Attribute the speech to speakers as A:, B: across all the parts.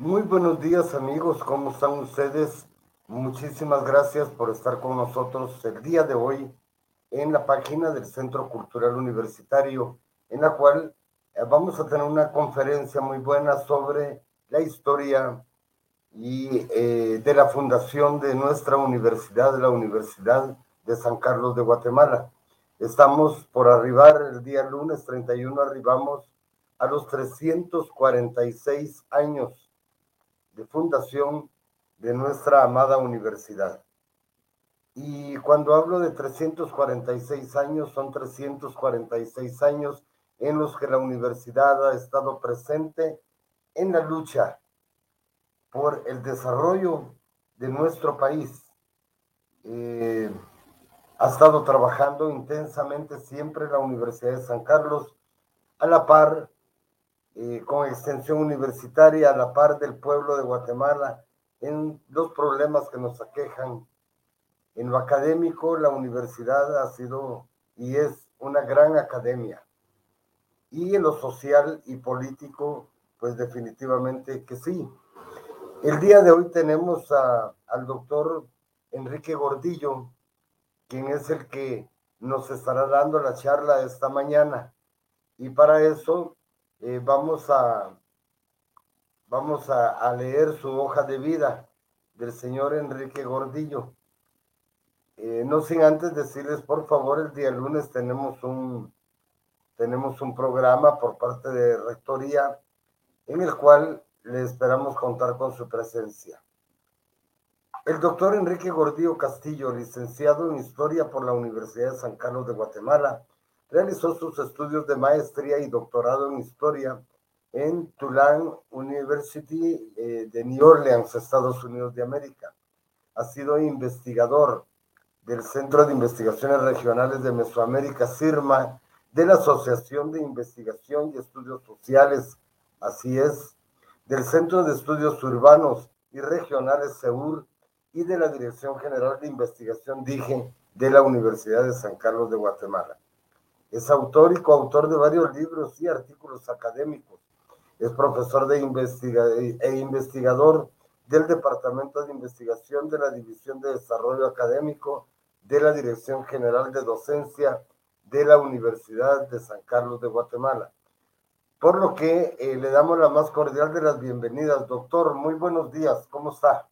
A: Muy buenos días amigos, ¿cómo están ustedes? Muchísimas gracias por estar con nosotros el día de hoy en la página del Centro Cultural Universitario, en la cual eh, vamos a tener una conferencia muy buena sobre la historia y eh, de la fundación de nuestra universidad, la Universidad de San Carlos de Guatemala. Estamos por arribar el día lunes 31, arribamos a los 346 años de fundación de nuestra amada universidad. Y cuando hablo de 346 años, son 346 años en los que la universidad ha estado presente en la lucha por el desarrollo de nuestro país. Eh, ha estado trabajando intensamente siempre la Universidad de San Carlos a la par eh, con extensión universitaria, a la par del pueblo de Guatemala en los problemas que nos aquejan. En lo académico, la universidad ha sido y es una gran academia. Y en lo social y político, pues definitivamente que sí. El día de hoy tenemos al doctor Enrique Gordillo, quien es el que nos estará dando la charla esta mañana. Y para eso eh, vamos, a, vamos a, leer su hoja de vida del señor Enrique Gordillo. Eh, no sin antes decirles, por favor, el día lunes tenemos un, tenemos un programa por parte de Rectoría en el cual le esperamos contar con su presencia. El doctor Enrique Gordillo Castillo, licenciado en Historia por la Universidad de San Carlos de Guatemala, realizó sus estudios de maestría y doctorado en Historia en Tulane University eh, de New Orleans, Estados Unidos de América. Ha sido investigador del Centro de Investigaciones Regionales de Mesoamérica, CIRMA, de la Asociación de Investigación y Estudios Sociales, así es, del Centro de Estudios Urbanos y Regionales SEUR y de la Dirección General de Investigación DIGE de la Universidad de San Carlos de Guatemala. Es autor y coautor de varios libros y artículos académicos. Es profesor de investiga e investigador del Departamento de Investigación de la División de Desarrollo Académico de la Dirección General de Docencia de la Universidad de San Carlos de Guatemala. Por lo que eh, le damos la más cordial de las bienvenidas. Doctor, muy buenos días, ¿cómo está?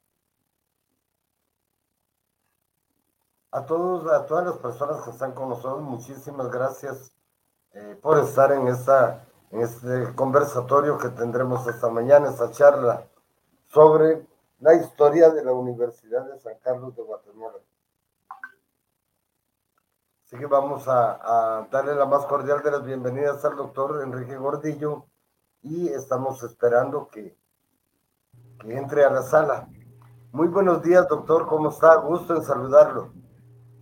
A: A todos, a todas las personas que están con nosotros, muchísimas gracias eh, por estar en esta, en este conversatorio que tendremos esta mañana, esta charla sobre la historia de la Universidad de San Carlos de Guatemala. Así que vamos a, darle la más cordial de las bienvenidas al doctor Enrique Gordillo y estamos esperando que, que entre a la sala. Muy buenos días, doctor, ¿cómo está? Gusto en saludarlo.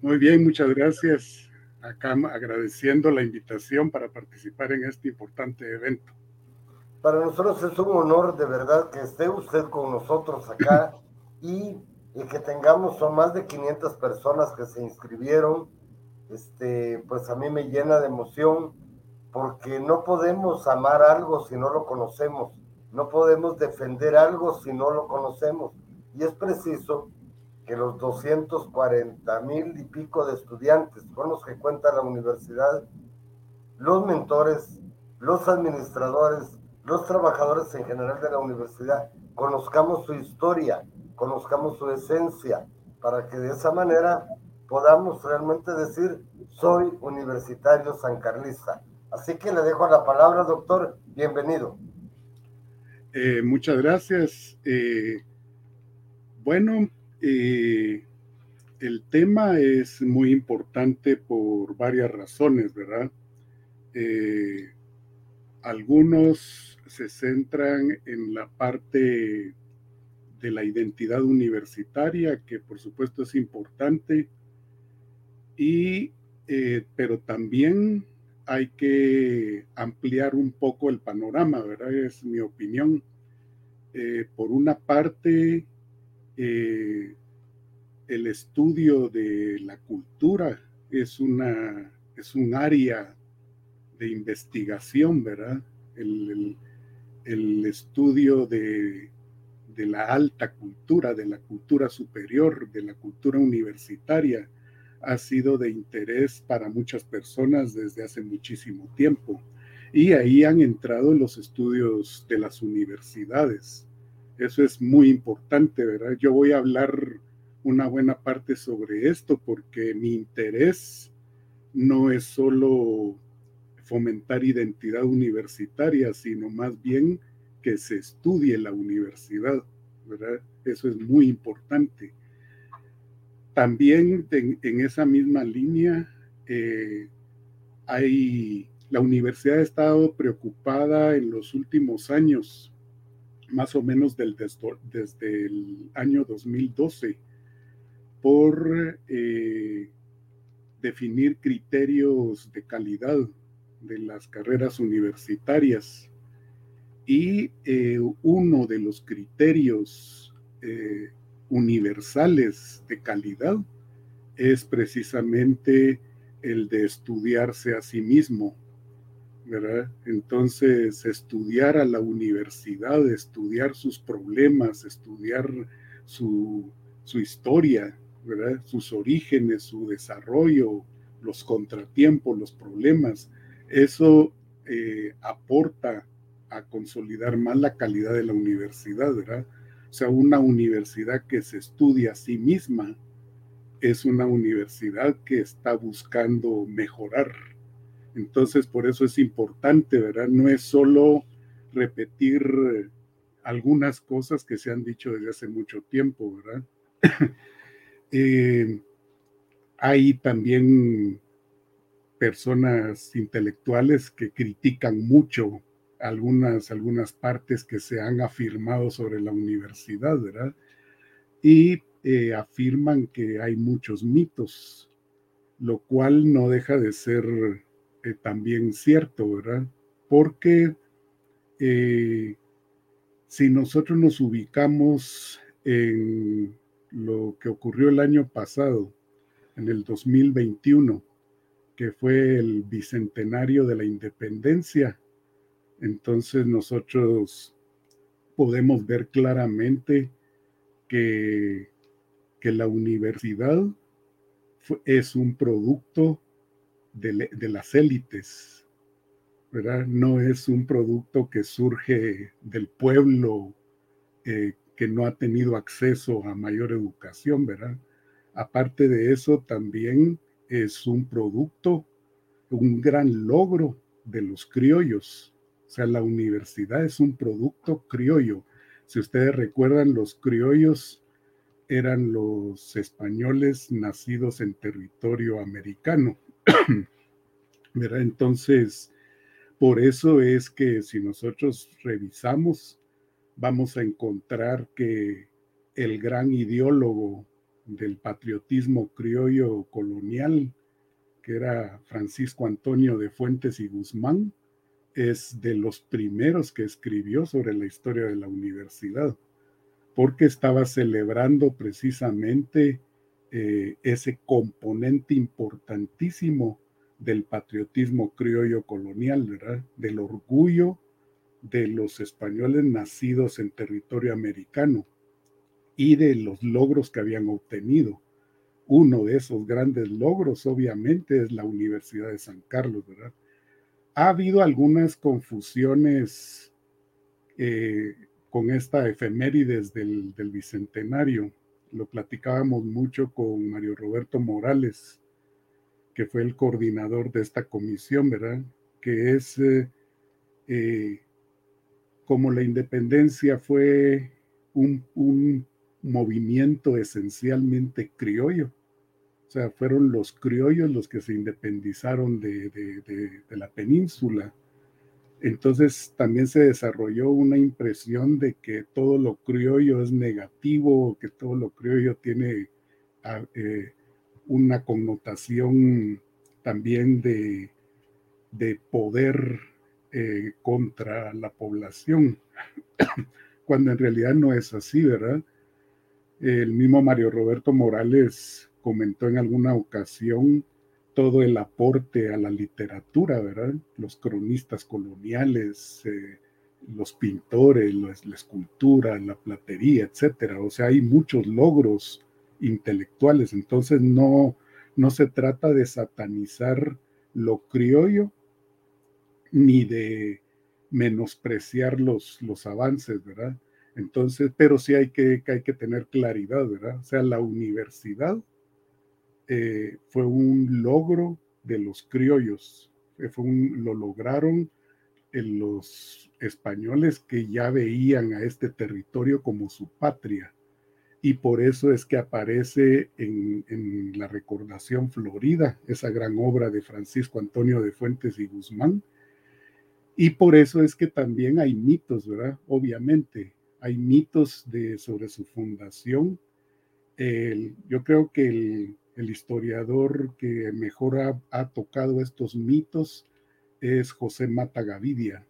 B: Muy bien, muchas gracias. Acá agradeciendo la invitación para participar en este importante evento.
A: Para nosotros es un honor de verdad que esté usted con nosotros acá y, y que tengamos, son más de 500 personas que se inscribieron este, pues a mí me llena de emoción porque no podemos amar algo si no lo conocemos, no podemos defender algo si no lo conocemos. Y es preciso que los 240 mil y pico de estudiantes con los que cuenta la universidad, los mentores, los administradores, los trabajadores en general de la universidad, conozcamos su historia, conozcamos su esencia, para que de esa manera podamos realmente decir, soy universitario sancarlista. Así que le dejo la palabra, doctor. Bienvenido.
B: Eh, muchas gracias. Eh, bueno, eh, el tema es muy importante por varias razones, ¿verdad? algunos se centran en la parte de la identidad universitaria, que por supuesto es importante, y, eh, pero también hay que ampliar un poco el panorama, ¿verdad? Es mi opinión. Eh, por una parte, eh, el estudio de la cultura es, una, es un área de investigación, ¿verdad? El, el, estudio de de la alta cultura, de la cultura superior, de la cultura universitaria, ha sido de interés para muchas personas desde hace muchísimo tiempo. Y ahí han entrado los estudios de las universidades. Eso es muy importante, ¿verdad? Yo voy a hablar una buena parte sobre esto porque mi interés no es solo fomentar identidad universitaria, sino más bien que se estudie la universidad, ¿verdad? Eso es muy importante. También en, esa misma línea eh, hay, la universidad ha estado preocupada en los últimos años, más o menos desde el año 2012, por eh, definir criterios de calidad de las carreras universitarias. Y eh, uno de los criterios universales de calidad es precisamente el de estudiarse a sí mismo, Entonces, estudiar a la universidad, estudiar sus problemas, estudiar su, historia, ¿verdad? Sus orígenes, su desarrollo, los contratiempos, los problemas, eso eh, aporta a consolidar más la calidad de la universidad. O sea, una universidad que se estudia a sí misma es una universidad que está buscando mejorar. Entonces, por eso es importante, ¿verdad? No es solo repetir algunas cosas que se han dicho desde hace mucho tiempo, ¿verdad? Eh, hay también personas intelectuales que critican mucho algunas, algunas partes que se han afirmado sobre la universidad, ¿verdad? Y eh, afirman que hay muchos mitos, lo cual no deja de ser eh, también cierto, ¿verdad? Porque eh, si nosotros nos ubicamos en lo que ocurrió el año pasado, en el 2021, que fue el bicentenario de la independencia, entonces nosotros podemos ver claramente que, que la universidad es un producto de, las élites, ¿verdad? No es un producto que surge del pueblo eh, que no ha tenido acceso a mayor educación, ¿verdad? Aparte de eso, también es un producto, un gran logro de los criollos, o sea, la universidad es un producto criollo. Si ustedes recuerdan, los criollos eran los españoles nacidos en territorio americano. Entonces, por eso es que si nosotros revisamos, vamos a encontrar que el gran ideólogo del patriotismo criollo colonial, que era Francisco Antonio de Fuentes y Guzmán, es de los primeros que escribió sobre la historia de la universidad, porque estaba celebrando precisamente eh, ese componente importantísimo del patriotismo criollo colonial, ¿verdad? Del orgullo de los españoles nacidos en territorio americano y de los logros que habían obtenido. Uno de esos grandes logros, obviamente, es la Universidad de San Carlos, ¿verdad? ha habido algunas confusiones eh, con esta efemérides del, bicentenario. Lo platicábamos mucho con Mario Roberto Morales, que fue el coordinador de esta comisión, ¿verdad? Que es eh, eh, como la independencia fue un movimiento esencialmente criollo o sea, fueron los criollos los que se independizaron de, la península. Entonces también se desarrolló una impresión de que todo lo criollo es negativo, que todo lo criollo tiene ah, eh, una connotación también de, poder eh, contra la población, cuando en realidad no es así, ¿verdad? El mismo Mario Roberto Morales comentó en alguna ocasión todo el aporte a la literatura, ¿verdad? Los cronistas coloniales, eh, los pintores, la, escultura, la platería, etcétera. O sea, hay muchos logros intelectuales. Entonces no, no se trata de satanizar lo criollo ni de menospreciar los, los avances, ¿verdad? Entonces, pero sí hay que, hay que tener claridad, ¿verdad? O sea, la universidad eh, fue un logro de los criollos, eh, fue un, lo lograron los españoles que ya veían a este territorio como su patria. Y por eso es que aparece en, la recordación florida, esa gran obra de Francisco Antonio de Fuentes y Guzmán. Y por eso es que también hay mitos, ¿verdad? Obviamente, hay mitos sobre su fundación. yo creo que el, historiador que mejor ha, tocado estos mitos es José Mata Gavidia.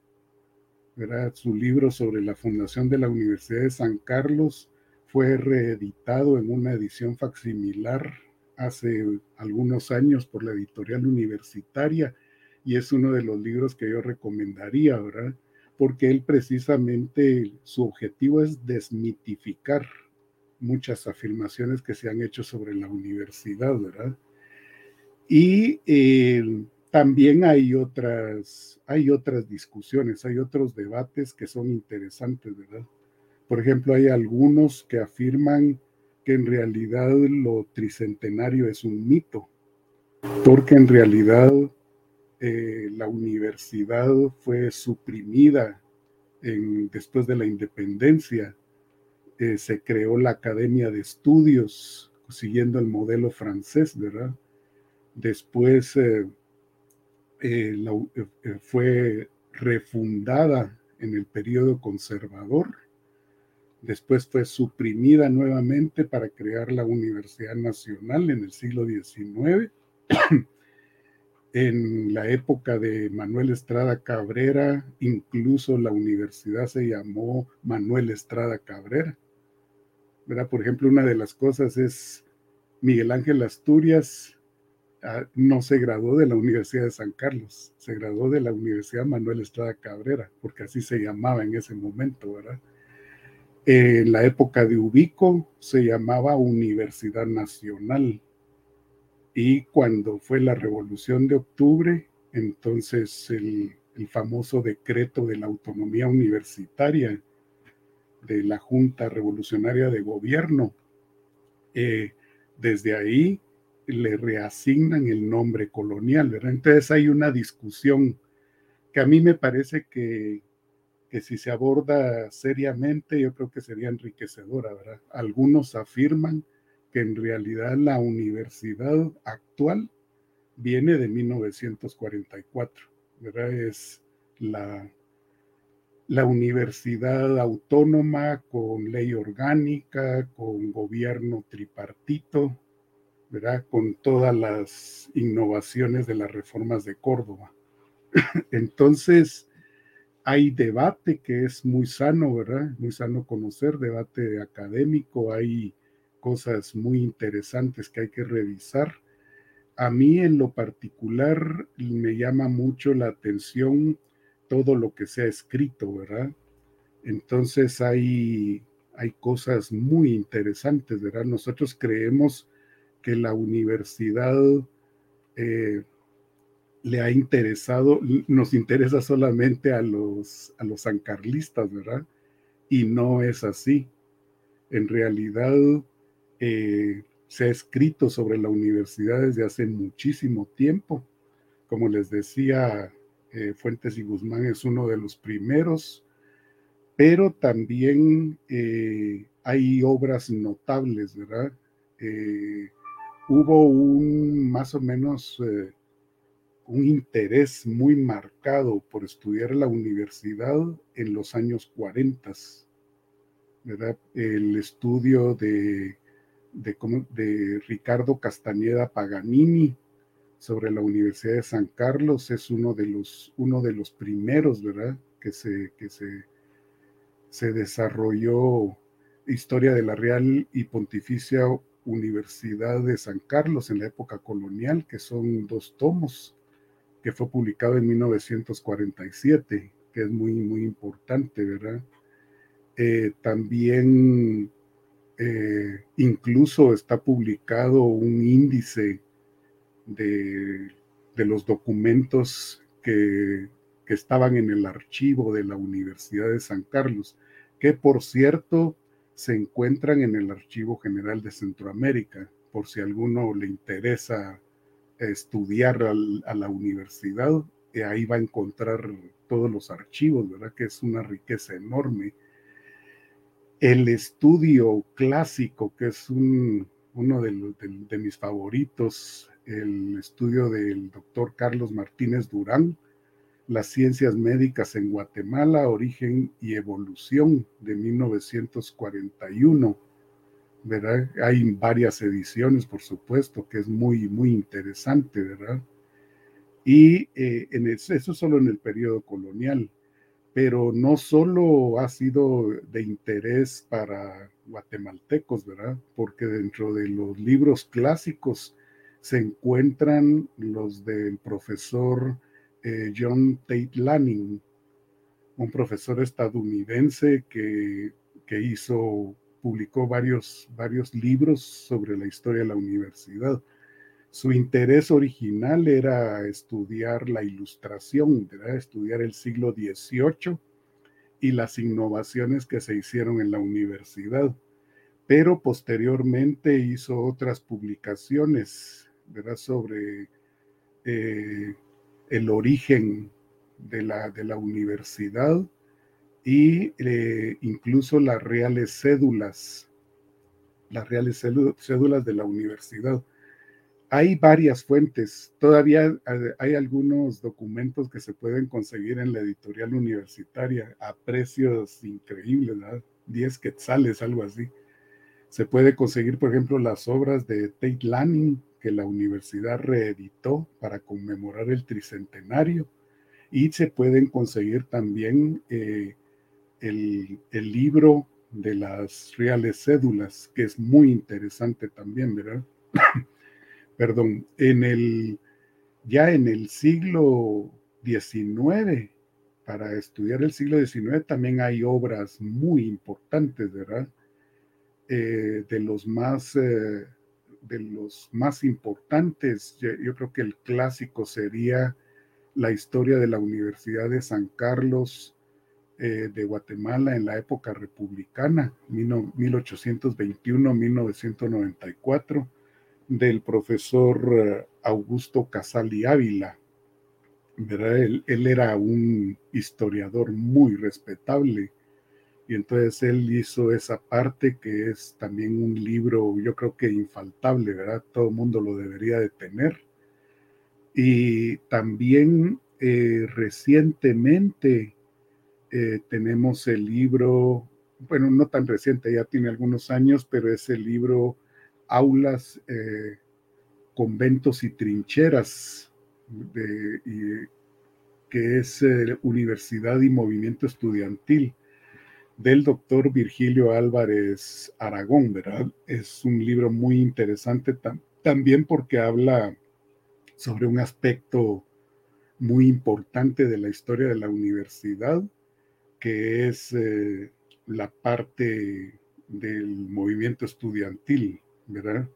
B: Su libro sobre la fundación de la Universidad de San Carlos fue reeditado en una edición facsimilar hace algunos años por la editorial universitaria y es uno de los libros que yo recomendaría, ¿verdad? porque él precisamente su objetivo es desmitificar muchas afirmaciones que se han hecho sobre la universidad, ¿verdad? Y eh, también hay otras, hay otras discusiones, hay otros debates que son interesantes, ¿verdad? Por ejemplo, hay algunos que afirman que en realidad lo tricentenario es un mito, porque en realidad eh, la universidad fue suprimida después de la independencia. Eh, se creó la Academia de Estudios siguiendo el modelo francés, ¿verdad? Después eh, fue refundada en el periodo conservador. Después fue suprimida nuevamente para crear la Universidad Nacional en el siglo XIX. en la época de Manuel Estrada Cabrera, incluso la universidad se llamó Manuel Estrada Cabrera. ¿Verdad? Por ejemplo, una de las cosas es Miguel Ángel Asturias ah, no se graduó de la Universidad de San Carlos, se graduó de la Universidad Manuel Estrada Cabrera, porque así se llamaba en ese momento, ¿verdad? En la época de Ubico se llamaba Universidad Nacional, y cuando fue la revolución de octubre, entonces el, famoso decreto de la autonomía universitaria de la Junta Revolucionaria de Gobierno, eh, desde ahí le reasignan el nombre colonial, ¿verdad? Entonces hay una discusión que a mí me parece que, que si se aborda seriamente, yo creo que sería enriquecedora, ¿verdad? Algunos afirman que en realidad la universidad actual viene de 1944, ¿verdad? Es la, la universidad autónoma con ley orgánica, con gobierno tripartito, ¿verdad? Con todas las innovaciones de las reformas de Córdoba. Entonces, hay debate que es muy sano, ¿verdad? Muy sano conocer, debate académico, hay cosas muy interesantes que hay que revisar. A mí en lo particular me llama mucho la atención todo lo que se ha escrito, ¿verdad? Entonces hay, hay cosas muy interesantes, ¿verdad? Nosotros creemos que la universidad eh, le ha interesado, nos interesa solamente a los, a los sancarlistas, ¿verdad? Y no es así. En realidad, eh, se ha escrito sobre la universidad desde hace muchísimo tiempo. Como les decía, eh, Fuentes y Guzmán es uno de los primeros, pero también eh, hay obras notables, ¿verdad? hubo un más o menos un interés muy marcado por estudiar la universidad en los años 40, ¿verdad? El estudio de de, Ricardo Castañeda Paganini sobre la Universidad de San Carlos es uno de los, uno de los primeros, ¿verdad? Que se, que se, se desarrolló historia de la Real y Pontificia Universidad de San Carlos en la época colonial, que son dos tomos, que fue publicado en 1947. que es muy, muy importante, ¿verdad? Eh, también eh, incluso está publicado un índice de, los documentos que, que, estaban en el archivo de la Universidad de San Carlos, que por cierto se encuentran en el Archivo General de Centroamérica, por si a alguno le interesa estudiar a la universidad, eh, ahí va a encontrar todos los archivos, ¿verdad? Que es una riqueza enorme. El estudio clásico, que es uno de, mis favoritos, el estudio del doctor Carlos Martínez Durán, Las ciencias médicas en Guatemala, origen y evolución de 1941 ¿verdad? Hay varias ediciones, por supuesto, que es muy, muy interesante, ¿verdad? Y eh, en eso solo en el periodo colonial, pero no solo ha sido de interés para guatemaltecos, ¿verdad? Porque dentro de los libros clásicos se encuentran los del profesor eh, John Tate Lanning, un profesor estadounidense que, que hizo publicó varios, varios libros sobre la historia de la universidad. Su interés original era estudiar la ilustración, estudiar el siglo XVIII y las innovaciones que se hicieron en la universidad. Pero posteriormente hizo otras publicaciones ¿verdad? sobre eh, el origen de la, de la universidad y eh, incluso las reales cédulas, las reales cédulas de la universidad. Hay varias fuentes, todavía hay algunos documentos que se pueden conseguir en la editorial universitaria a precios increíbles, ¿verdad? 10 quetzales, algo así. Se puede conseguir, por ejemplo, las obras de Tate Lanning, que la universidad reeditó para conmemorar el tricentenario, y se pueden conseguir también eh, el, libro de las reales cédulas, que es muy interesante también, ¿verdad? Perdón, en el, ya en el siglo XIX, para estudiar el siglo XIX también hay obras muy importantes, ¿verdad? Eh, de los más eh, de los más importantes, yo, creo que el clásico sería la historia de la Universidad de San Carlos eh, de Guatemala en la época republicana, 1821-1994, del profesor Augusto Casali Ávila. Él, él, era un historiador muy respetable y entonces él hizo esa parte que es también un libro, yo creo que infaltable, ¿verdad? Todo el mundo lo debería de tener. Y también eh, recientemente eh, tenemos el libro, bueno, no tan reciente, ya tiene algunos años, pero es el libro Aulas, eh, Conventos y Trincheras, que es Universidad y Movimiento Estudiantil del doctor Virgilio Álvarez Aragón, ¿verdad? Es un libro muy interesante también porque habla sobre un aspecto muy importante de la historia de la universidad que es eh, la parte del movimiento estudiantil, ¿verdad?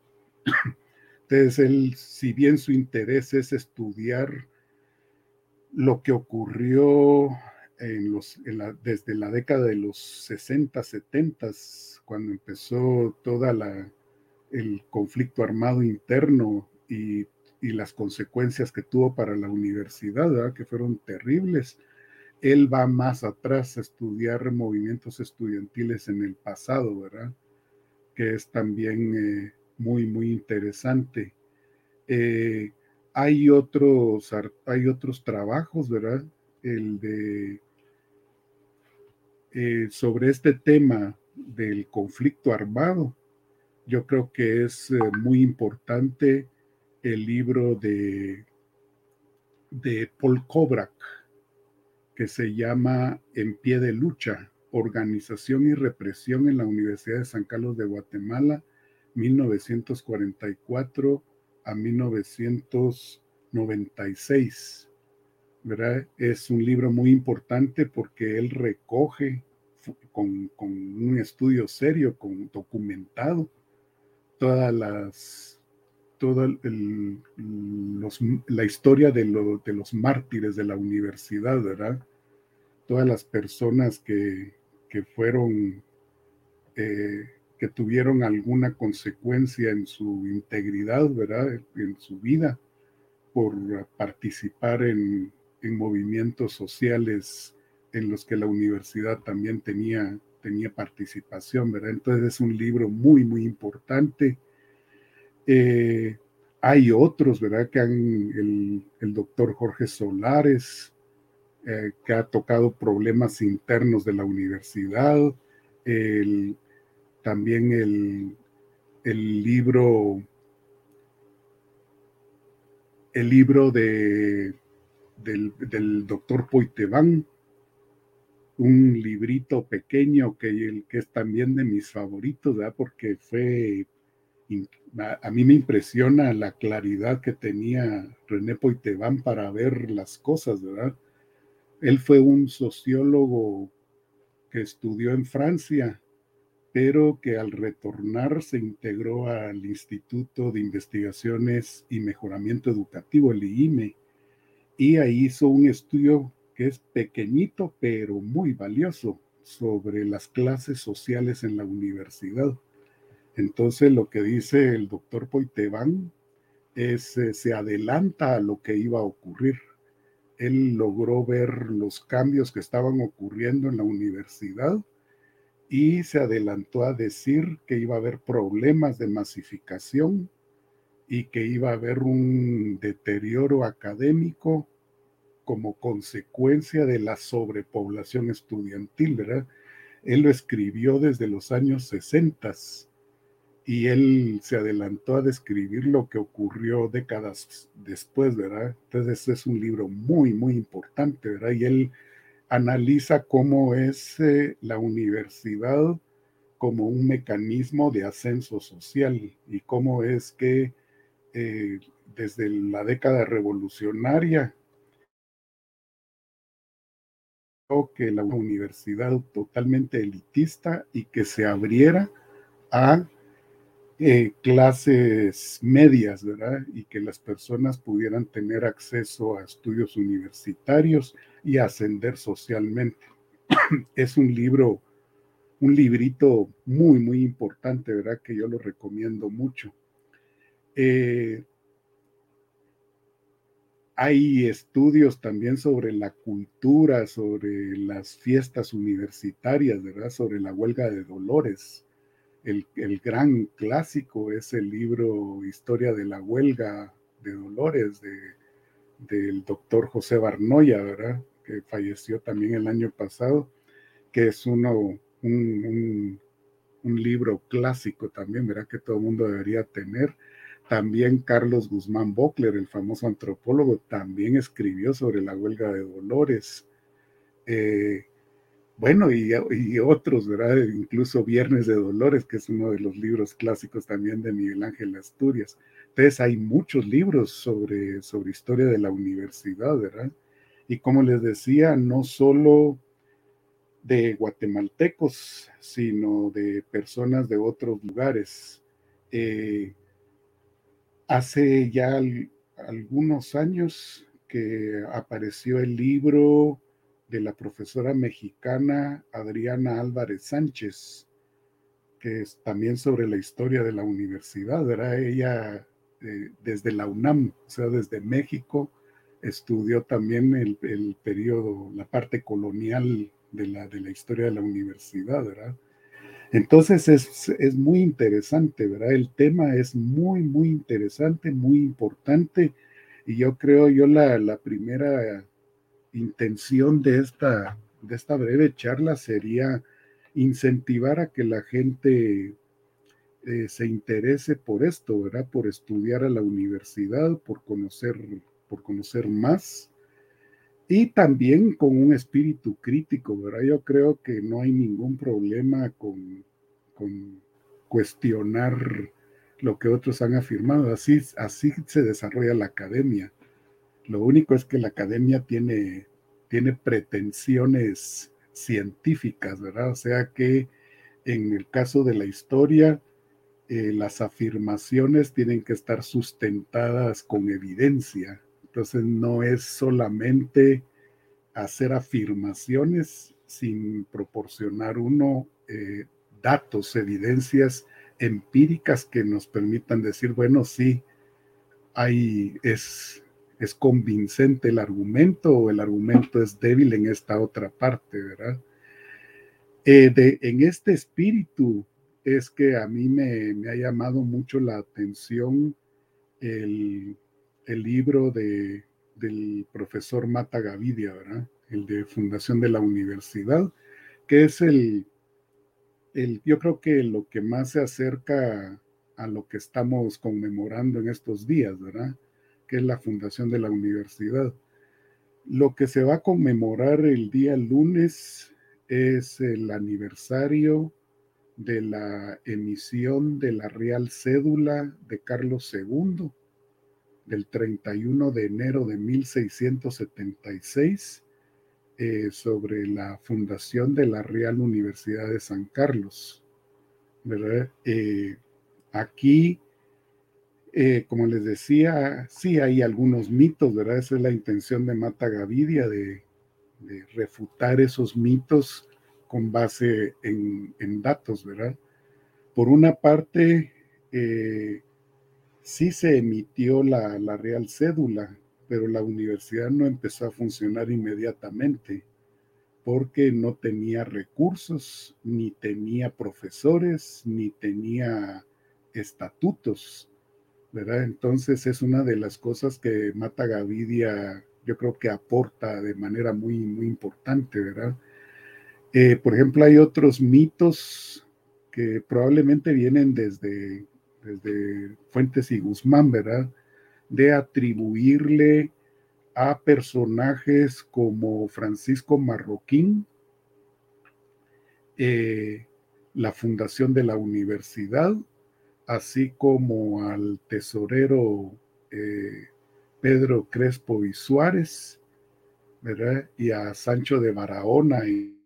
B: Entonces, él, si bien su interés es estudiar lo que ocurrió en los, desde la década de los 60, 70, cuando empezó toda la, el conflicto armado interno y, y, las consecuencias que tuvo para la universidad, ¿verdad? que fueron terribles él va más atrás a estudiar movimientos estudiantiles en el pasado, ¿verdad? Que es también eh, muy, muy interesante. Eh, hay, otros, hay otros trabajos, ¿verdad? El de eh, sobre este tema del conflicto armado. Yo creo que es muy importante el libro de, de Paul Kobrak, que se llama En pie de lucha, Organización y Represión en la Universidad de San Carlos de Guatemala, 1944 a 1996. Es un libro muy importante porque él recoge con, con un estudio serio, con documentado, todas las, toda los, la historia de, de, los mártires de la universidad, ¿verdad? Todas las personas que, que fueron, eh, que tuvieron alguna consecuencia en su integridad, ¿verdad? En su vida, por participar en, en movimientos sociales en los que la universidad también tenía, tenía participación, ¿verdad? Entonces es un libro muy, muy importante. Eh, hay otros, ¿verdad? Que el, doctor Jorge Solares, eh, que ha tocado problemas internos de la universidad, también el, el libro, el libro de, del, del doctor Poiteván, un librito pequeño que, que es también de mis favoritos, ¿verdad? porque fue, a, mí me impresiona la claridad que tenía René Poitevin para ver las cosas, ¿verdad? Él fue un sociólogo que estudió en Francia, pero que al retornar se integró al Instituto de Investigaciones y Mejoramiento Educativo, el IIME, y ahí hizo un estudio que es pequeñito pero muy valioso sobre las clases sociales en la universidad. Entonces lo que dice el doctor Poiteván es, eh, se adelanta a lo que iba a ocurrir. Él logró ver los cambios que estaban ocurriendo en la universidad y se adelantó a decir que iba a haber problemas de masificación y que iba a haber un deterioro académico como consecuencia de la sobrepoblación estudiantil, ¿verdad? Él lo escribió desde los años 60 y él se adelantó a describir lo que ocurrió décadas después, ¿verdad? Entonces es un libro muy, muy importante, ¿verdad? Y él analiza cómo es eh, la universidad como un mecanismo de ascenso social y cómo es que eh, desde la década revolucionaria que la universidad totalmente elitista y que se abriera a eh, clases medias, ¿verdad? Y que las personas pudieran tener acceso a estudios universitarios y ascender socialmente. es un libro, un librito muy, muy importante, ¿verdad? Que yo lo recomiendo mucho. Eh, hay estudios también sobre la cultura, sobre las fiestas universitarias, ¿verdad? Sobre la huelga de Dolores. El, gran clásico es el libro Historia de la huelga de Dolores de, del doctor José Barnoya, ¿verdad? Que falleció también el año pasado, que es uno, un, un libro clásico también, ¿verdad? Que todo el mundo debería tener también Carlos Guzmán Bockler, el famoso antropólogo, también escribió sobre la huelga de Dolores. Eh, bueno, y, otros, ¿verdad? Incluso Viernes de Dolores, que es uno de los libros clásicos también de Miguel Ángel Asturias. Entonces hay muchos libros sobre, sobre historia de la universidad, ¿verdad? Y como les decía, no solo de guatemaltecos, sino de personas de otros lugares. Eh, Hace ya algunos años que apareció el libro de la profesora mexicana Adriana Álvarez Sánchez, que es también sobre la historia de la universidad. Era ella eh, desde la UNAM, o sea, desde México, estudió también el, el periodo, la parte colonial de la, de la historia de la universidad, ¿verdad? Entonces es, muy interesante, ¿verdad? El tema es muy, muy interesante, muy importante. Y yo creo, yo la, primera intención de esta, de esta breve charla sería incentivar a que la gente eh, se interese por esto, ¿verdad? Por estudiar a la universidad, por conocer, por conocer más y también con un espíritu crítico, ¿verdad? Yo creo que no hay ningún problema con, cuestionar lo que otros han afirmado. Así, así se desarrolla la academia. Lo único es que la academia tiene, tiene pretensiones científicas, ¿verdad? O sea que en el caso de la historia, eh, las afirmaciones tienen que estar sustentadas con evidencia. Entonces no es solamente hacer afirmaciones sin proporcionar uno eh, datos, evidencias empíricas que nos permitan decir, bueno, sí, hay, es, es convincente el argumento o el argumento es débil en esta otra parte, ¿verdad? Eh, de, en este espíritu es que a mí me, ha llamado mucho la atención el, libro de, del profesor Mata Gavidia, ¿verdad? El de Fundación de la Universidad, que es el, el, yo creo que lo que más se acerca a lo que estamos conmemorando en estos días, ¿verdad? Que es la fundación de la universidad. Lo que se va a conmemorar el día lunes es el aniversario de la emisión de la Real Cédula de Carlos II del 31 de enero de 1676 eh, sobre la fundación de la Real Universidad de San Carlos. Eh, aquí, eh, como les decía, sí hay algunos mitos, ¿verdad? Esa es la intención de Mata Gavidia, de de refutar esos mitos con base en, datos, ¿verdad? Por una parte, eh, sí se emitió la, la, real cédula, pero la universidad no empezó a funcionar inmediatamente porque no tenía recursos, ni tenía profesores, ni tenía estatutos, ¿verdad? Entonces es una de las cosas que Mata Gavidia yo creo que aporta de manera muy, muy importante, ¿verdad? Eh, por ejemplo, hay otros mitos que probablemente vienen desde, desde Fuentes y Guzmán, ¿verdad? De atribuirle a personajes como Francisco Marroquín, eh, la fundación de la universidad, así como al tesorero eh, Pedro Crespo y Suárez, ¿verdad? Y a Sancho de Barahona y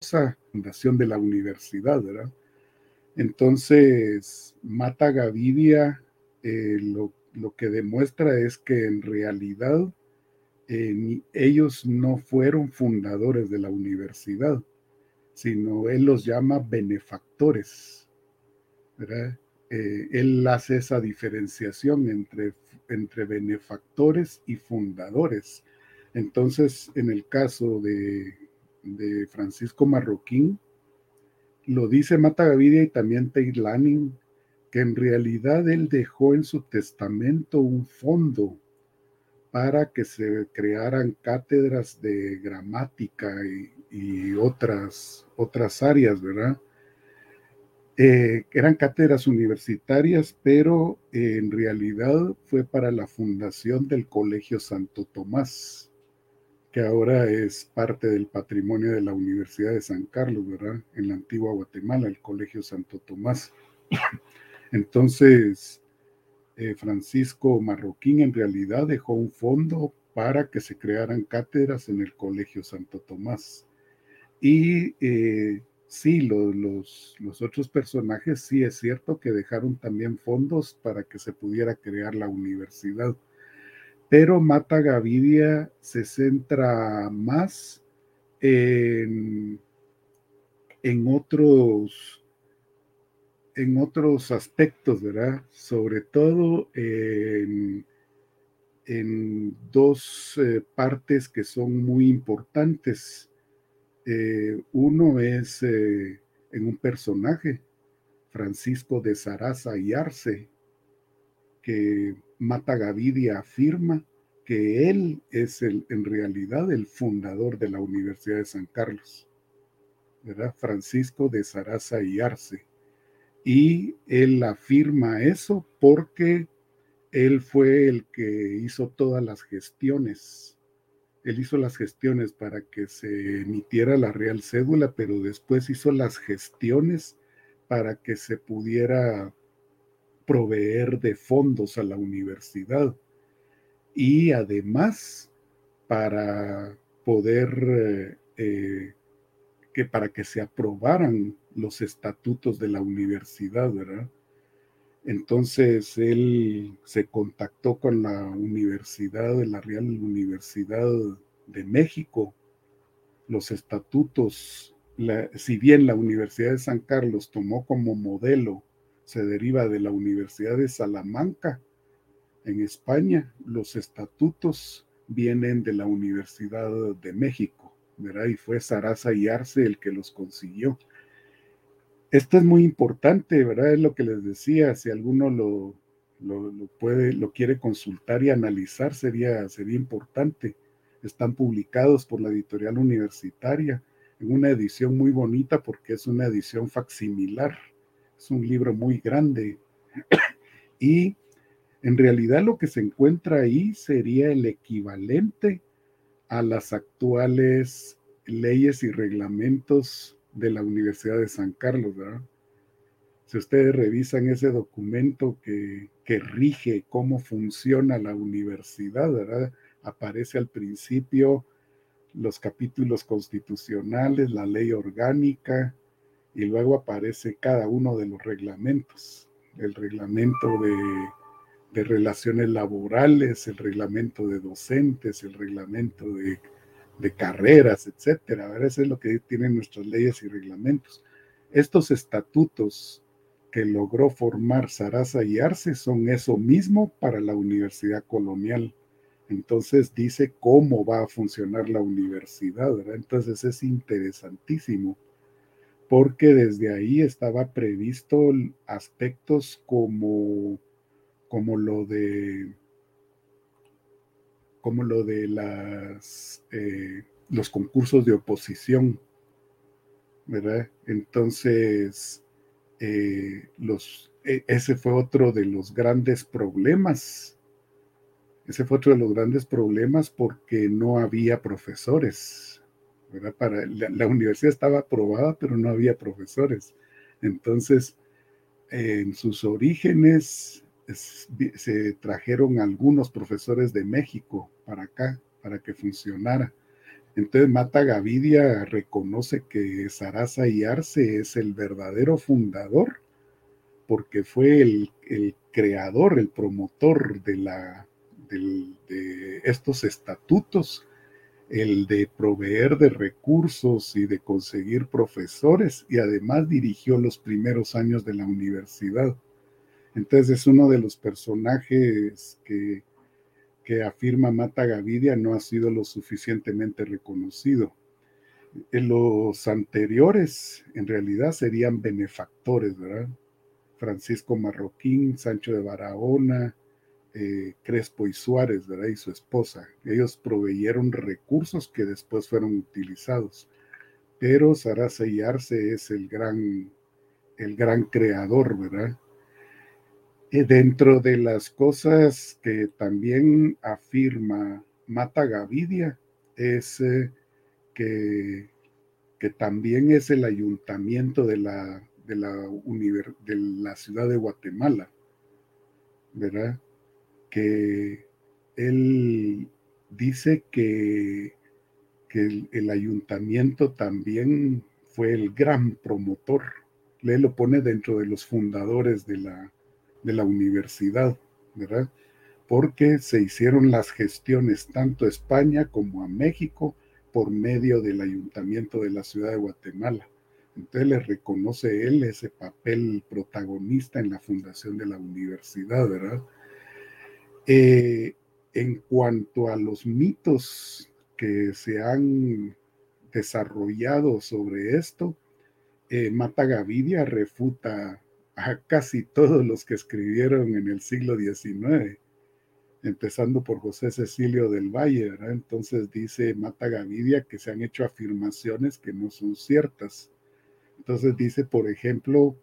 B: esa fundación de la universidad, ¿verdad? Entonces, Mata Gavidia eh, lo, que demuestra es que en realidad eh, ellos no fueron fundadores de la universidad, sino él los llama benefactores. Eh, él hace esa diferenciación entre, entre benefactores y fundadores. Entonces, en el caso de, Francisco Marroquín, lo dice Mata Gavidia y también Tate Lanning, que en realidad él dejó en su testamento un fondo para que se crearan cátedras de gramática y, otras, otras áreas, ¿verdad? Eh, eran cátedras universitarias, pero eh, en realidad fue para la fundación del Colegio Santo Tomás, que ahora es parte del patrimonio de la Universidad de San Carlos, ¿verdad? En la antigua Guatemala, el Colegio Santo Tomás. Entonces, eh, Francisco Marroquín en realidad dejó un fondo para que se crearan cátedras en el Colegio Santo Tomás. Y sí, los, los, otros personajes sí es cierto que dejaron también fondos para que se pudiera crear la universidad. Pero Mata Gavidia se centra más en, otros en otros aspectos, ¿verdad? Sobre todo en, dos eh, partes que son muy importantes. Eh, uno es eh, en un personaje, Francisco de Saraza y Arce, que Mata Gavidia afirma que él es el, en realidad el fundador de la Universidad de San Carlos, ¿verdad? Francisco de Saraza y Arce. Y él afirma eso porque él fue el que hizo todas las gestiones él hizo las gestiones para que se emitiera la real cédula, pero después hizo las gestiones para que se pudiera proveer de fondos a la universidad. y además para poder, eh, que para que se aprobaran los estatutos de la universidad, ¿verdad? Entonces él se contactó con la Universidad, la Real Universidad de México, los estatutos, si bien la Universidad de San Carlos tomó como modelo, se deriva de la Universidad de Salamanca, en España, los estatutos vienen de la Universidad de México, ¿verdad? Y fue Sarasa y Arce el que los consiguió. Esto es muy importante, ¿verdad? Es lo que les decía, si alguno lo, lo, puede, lo quiere consultar y analizar, sería, sería importante. Están publicados por la editorial universitaria en una edición muy bonita porque es una edición facsimilar. Es un libro muy grande. y en realidad lo que se encuentra ahí sería el equivalente a las actuales leyes y reglamentos de la Universidad de San Carlos, ¿verdad? Si ustedes revisan ese documento que, que rige cómo funciona la universidad, ¿verdad? Aparece al principio los capítulos constitucionales, la ley orgánica, y luego aparece cada uno de los reglamentos. El reglamento de, relaciones laborales, el reglamento de docentes, el reglamento de carreras, etcétera. Eso es lo que tienen nuestras leyes y reglamentos. Estos estatutos que logró formar Sarasa y Arce son eso mismo para la universidad colonial. Entonces dice cómo va a funcionar la universidad, ¿verdad? Entonces es interesantísimo, porque desde ahí estaba previsto aspectos como, como lo de como lo de las, eh, los concursos de oposición, ¿verdad? Entonces, eh, e, ese fue otro de los grandes problemas. Ese fue otro de los grandes problemas porque no había profesores. Para, la, universidad estaba aprobada, pero no había profesores. Entonces, en sus orígenes, se trajeron algunos profesores de México para acá, para que funcionara. Entonces Mata Gavidia reconoce que Sarasa y Arce es el verdadero fundador, porque fue el, creador, el promotor de, la, de estos estatutos, el de proveer de recursos y de conseguir profesores, y además dirigió los primeros años de la universidad. Entonces es uno de los personajes que, que afirma Mata Gavidia no ha sido lo suficientemente reconocido. En los anteriores, en realidad, serían benefactores, ¿verdad? Francisco Marroquín, Sancho de Barahona, eh, Crespo y Suárez, ¿verdad? Y su esposa. Ellos proveyeron recursos que después fueron utilizados. Pero Sarasa y es el gran, el gran creador, ¿verdad? dentro de las cosas que también afirma Mata Gavidia es eh, que, que, también es el ayuntamiento de la, de la, de la ciudad de Guatemala, ¿verdad? Que él dice que, que el, ayuntamiento también fue el gran promotor. Le lo pone dentro de los fundadores de la, de la universidad, ¿verdad? Porque se hicieron las gestiones tanto a España como a México por medio del ayuntamiento de la ciudad de Guatemala. Entonces le reconoce él ese papel protagonista en la fundación de la universidad, ¿verdad? Eh, en cuanto a los mitos que se han desarrollado sobre esto, eh, Mata Gavidia refuta a casi todos los que escribieron en el siglo XIX, empezando por José Cecilio del Valle, Entonces dice Mata Gavidia que se han hecho afirmaciones que no son ciertas. Entonces dice, por ejemplo,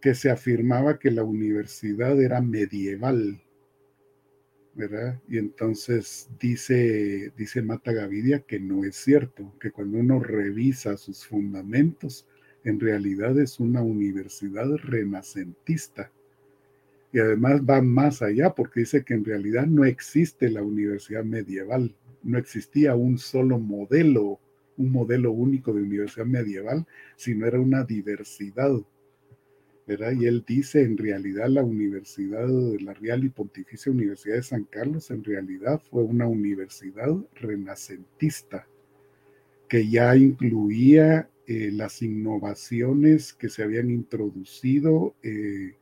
B: que se afirmaba que la universidad era medieval, Y entonces dice, dice Mata Gavidia que no es cierto, que cuando uno revisa sus fundamentos, en realidad es una universidad renacentista. Y además va más allá porque dice que en realidad no existe la universidad medieval, no existía un solo modelo, un modelo único de universidad medieval, sino era una diversidad. Y él dice, en realidad la Universidad de la Real y Pontificia Universidad de San Carlos, en realidad fue una universidad renacentista, que ya incluía eh, las innovaciones que se habían introducido eh,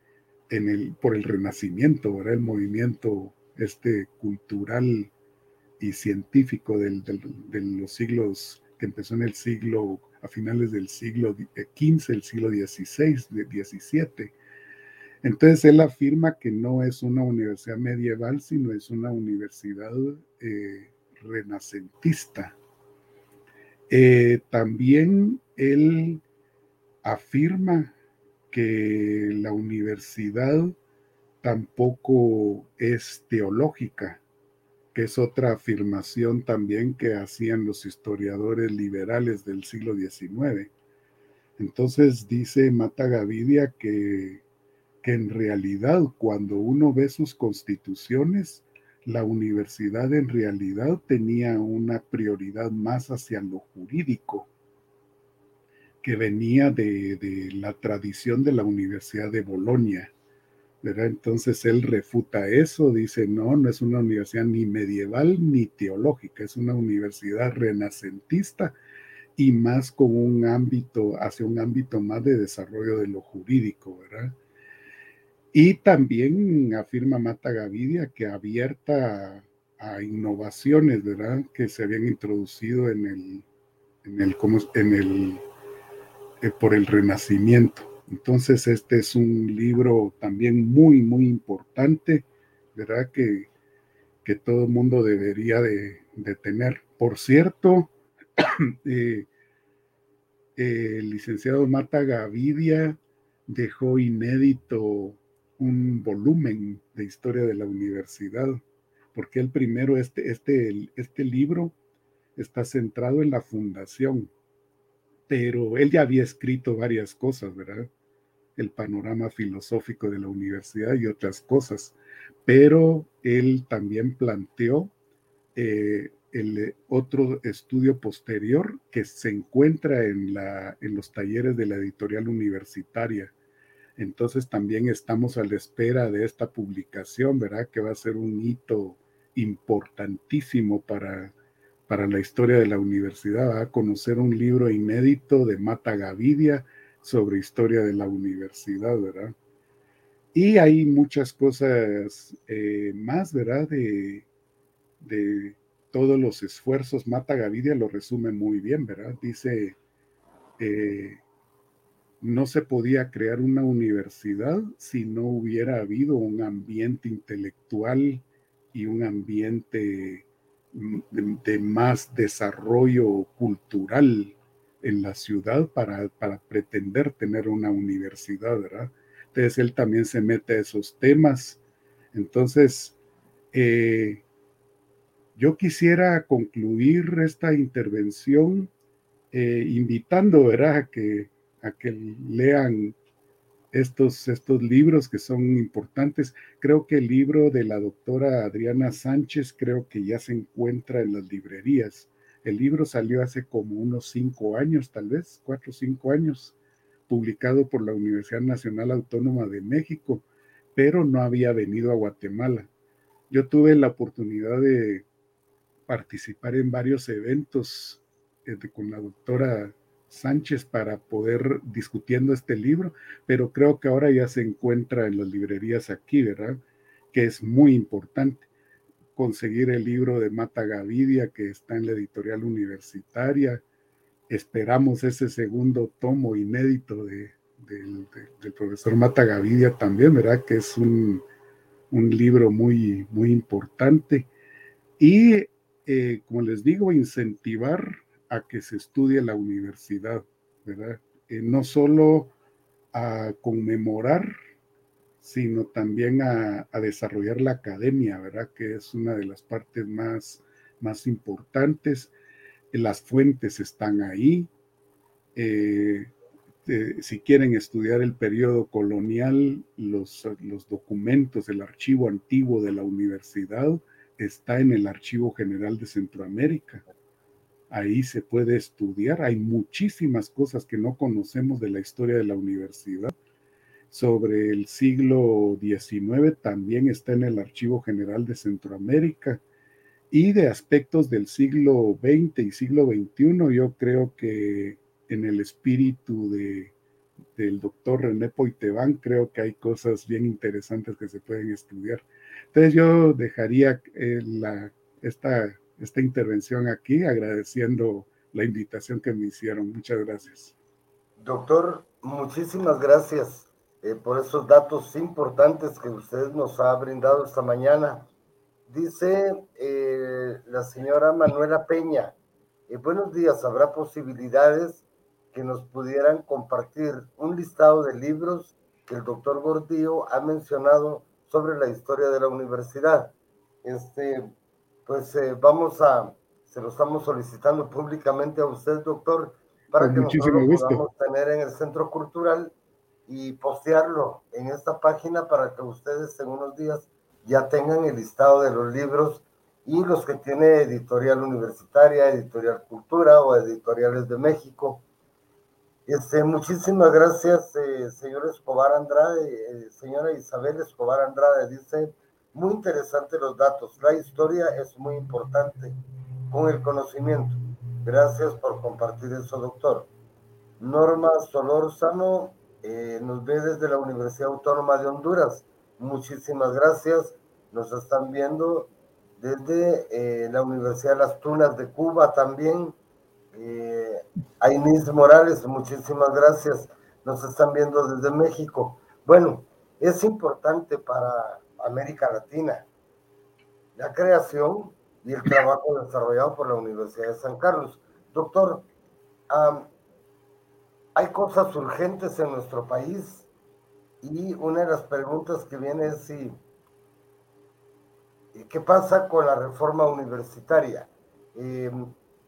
B: en el, por el Renacimiento, ¿verdad? el movimiento este cultural y científico de los siglos, que empezó en el siglo, a finales del siglo XV, el siglo XVI, XVII. Entonces él afirma que no es una universidad medieval, sino es una universidad eh, renacentista. Eh, también él afirma que la universidad tampoco es teológica, que es otra afirmación también que hacían los historiadores liberales del siglo XIX. Entonces dice Mata Gavidia que, que en realidad cuando uno ve sus constituciones, la universidad en realidad tenía una prioridad más hacia lo jurídico que venía de, la tradición de la Universidad de Bolonia. Entonces él refuta eso, dice, no, no es una universidad ni medieval ni teológica, es una universidad renacentista y más con un ámbito, hacia un ámbito más de desarrollo de lo jurídico, ¿verdad? Y también afirma Mata Gavidia que abierta a, innovaciones, ¿verdad? Que se habían introducido en el, en el, en el eh, por el Renacimiento. Entonces, este es un libro también muy, muy importante, ¿verdad? Que, que todo el mundo debería de, tener. Por cierto, eh, el licenciado Mata Gavidia dejó inédito un volumen de historia de la universidad, porque el primero, este, este, este libro está centrado en la fundación, pero él ya había escrito varias cosas, ¿verdad? El panorama filosófico de la universidad y otras cosas, pero él también planteó eh, el otro estudio posterior que se encuentra en, la, en los talleres de la editorial universitaria. Entonces también estamos a la espera de esta publicación, ¿verdad? Que va a ser un hito importantísimo para para la historia de la universidad, a conocer un libro inédito de Mata Gavidia sobre historia de la universidad, ¿verdad? Y hay muchas cosas eh, más, ¿verdad? De, de todos los esfuerzos. Mata Gavidia lo resume muy bien, ¿verdad? Dice, eh, no se podía crear una universidad si no hubiera habido un ambiente intelectual y un ambiente de, más desarrollo cultural en la ciudad para, para, pretender tener una universidad, ¿verdad? Entonces él también se mete a esos temas. Entonces, eh, yo quisiera concluir esta intervención eh, invitando, ¿verdad? A que, a que lean estos, estos libros que son importantes. Creo que el libro de la doctora Adriana Sánchez creo que ya se encuentra en las librerías. El libro salió hace como unos cinco años, tal vez, cuatro o cinco años, publicado por la Universidad Nacional Autónoma de México, pero no había venido a Guatemala. Yo tuve la oportunidad de participar en varios eventos eh, con la doctora Sánchez para poder discutiendo este libro, pero creo que ahora ya se encuentra en las librerías aquí, ¿verdad? Que es muy importante conseguir el libro de Mata Gavidia que está en la editorial universitaria. Esperamos ese segundo tomo inédito de, del profesor Mata Gavidia también, ¿verdad? Que es un, libro muy, muy importante. Y, eh, como les digo, incentivar a que se estudie la universidad, ¿verdad? Eh, no solo a conmemorar, sino también a, desarrollar la academia, ¿verdad? Que es una de las partes más, más importantes. Las fuentes están ahí. Eh, si quieren estudiar el periodo colonial, los, los documentos, el archivo antiguo de la universidad está en el Archivo General de Centroamérica. Ahí se puede estudiar. Hay muchísimas cosas que no conocemos de la historia de la universidad. Sobre el siglo XIX también está en el Archivo General de Centroamérica. Y de aspectos del siglo XX y siglo XXI, yo creo que en el espíritu de, del doctor René Poitevin, creo que hay cosas bien interesantes que se pueden estudiar. Entonces yo dejaría eh, la, esta, esta intervención aquí agradeciendo la invitación que me hicieron. Muchas gracias.
A: Doctor, muchísimas gracias eh, por esos datos importantes que usted nos ha brindado esta mañana. Dice eh, la señora Manuela Peña, buenos días, ¿habrá posibilidades que nos pudieran compartir un listado de libros que el doctor Gordillo ha mencionado sobre la historia de la universidad. Este, pues eh, vamos a, se lo estamos solicitando públicamente a usted, doctor, para que nosotros lo podamos tener en el Centro Cultural y postearlo en esta página para que ustedes en unos días ya tengan el listado de los libros y los que tiene Editorial Universitaria, Editorial Cultura o Editoriales de México este, muchísimas gracias, eh, señor Escobar Andrade, eh, señora Isabel Escobar Andrade. Dice, muy interesante los datos. La historia es muy importante con el conocimiento. Gracias por compartir eso, doctor. Norma Solórzano eh, nos ve desde la Universidad Autónoma de Honduras. Muchísimas gracias. Nos están viendo desde la Universidad de las Tunas de Cuba también. Eh, Ainis Morales, muchísimas gracias. Nos están viendo desde México. Bueno, es importante para América Latina la creación y el trabajo desarrollado por la Universidad de San Carlos. Doctor, hay cosas urgentes en nuestro país y una de las preguntas que viene es si, ¿qué pasa con la reforma universitaria? Eh,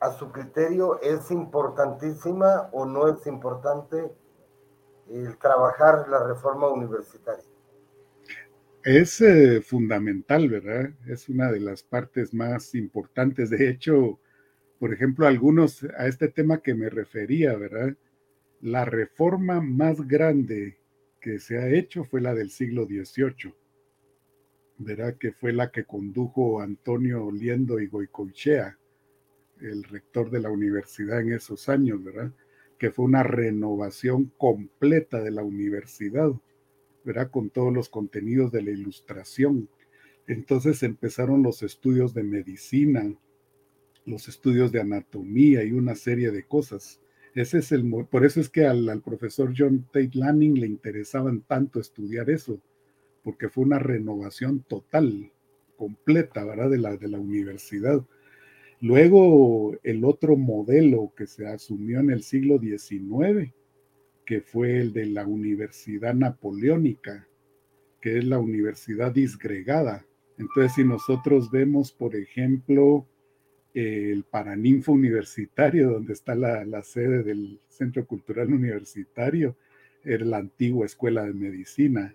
A: a su criterio es importantísima o no es importante el trabajar la reforma universitaria?
B: Es eh, fundamental, ¿verdad? Es una de las partes más importantes. De hecho, por ejemplo, algunos a este tema que me refería, ¿verdad? La reforma más grande que se ha hecho fue la del siglo XVIII, ¿verdad? Que fue la que condujo Antonio Liendo y Goicoechea el rector de la universidad en esos años, ¿verdad? Que fue una renovación completa de la universidad, ¿verdad? Con todos los contenidos de la ilustración. Entonces empezaron los estudios de medicina, los estudios de anatomía y una serie de cosas. Ese es el, por eso es que al, profesor John Tate Lanning le interesaban tanto estudiar eso, porque fue una renovación total, completa, ¿verdad? De la, de la universidad. Luego, el otro modelo que se asumió en el siglo XIX, que fue el de la Universidad Napoleónica, que es la universidad disgregada. Entonces, si nosotros vemos, por ejemplo, el Paraninfo Universitario, donde está la, la, sede del Centro Cultural Universitario, era la antigua Escuela de Medicina.